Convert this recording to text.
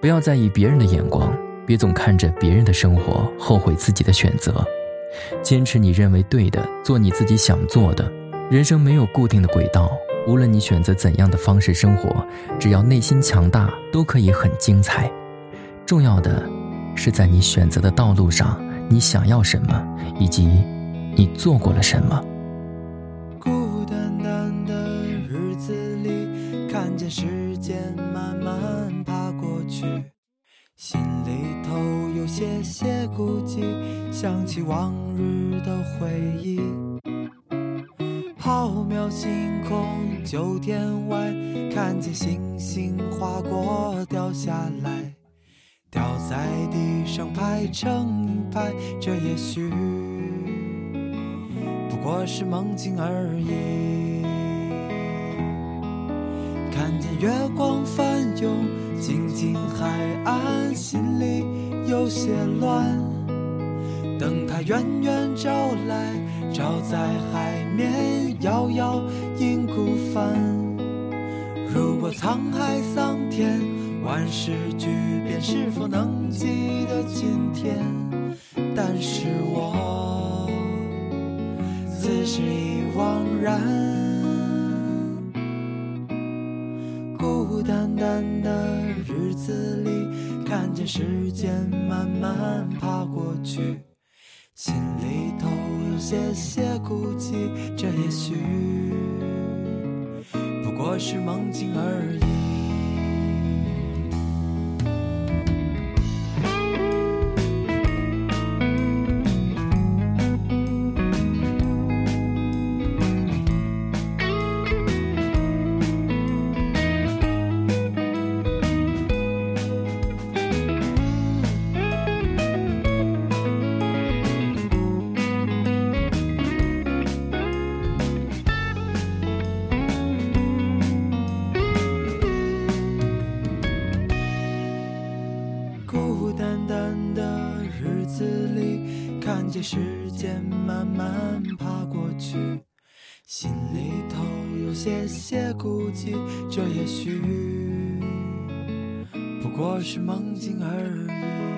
不要在意别人的眼光，别总看着别人的生活后悔自己的选择。坚持你认为对的，做你自己想做的。人生没有固定的轨道，无论你选择怎样的方式生活，只要内心强大，都可以很精彩。重要的是在你选择的道路上，你想要什么，以及你做过了什么。孤单单的日子里，看见时间慢慢心里头有些些孤寂，想起往日的回忆。浩渺星空，九天外，看见星星划过掉下来，掉在地上排成一排，这也许不过是梦境而已。月光翻涌，静静海岸，心里有些乱。灯塔远远照来，照在海面，摇摇银孤帆。如果沧海桑田，万事俱变，是否能记得今天？但是我此时已惘然。孤单单的日子里，看见时间慢慢爬过去。心里头有些些孤寂，这也许不过是梦境而已。子里，看见时间慢慢爬过去，心里头有些些孤寂，这也许不过是梦境而已。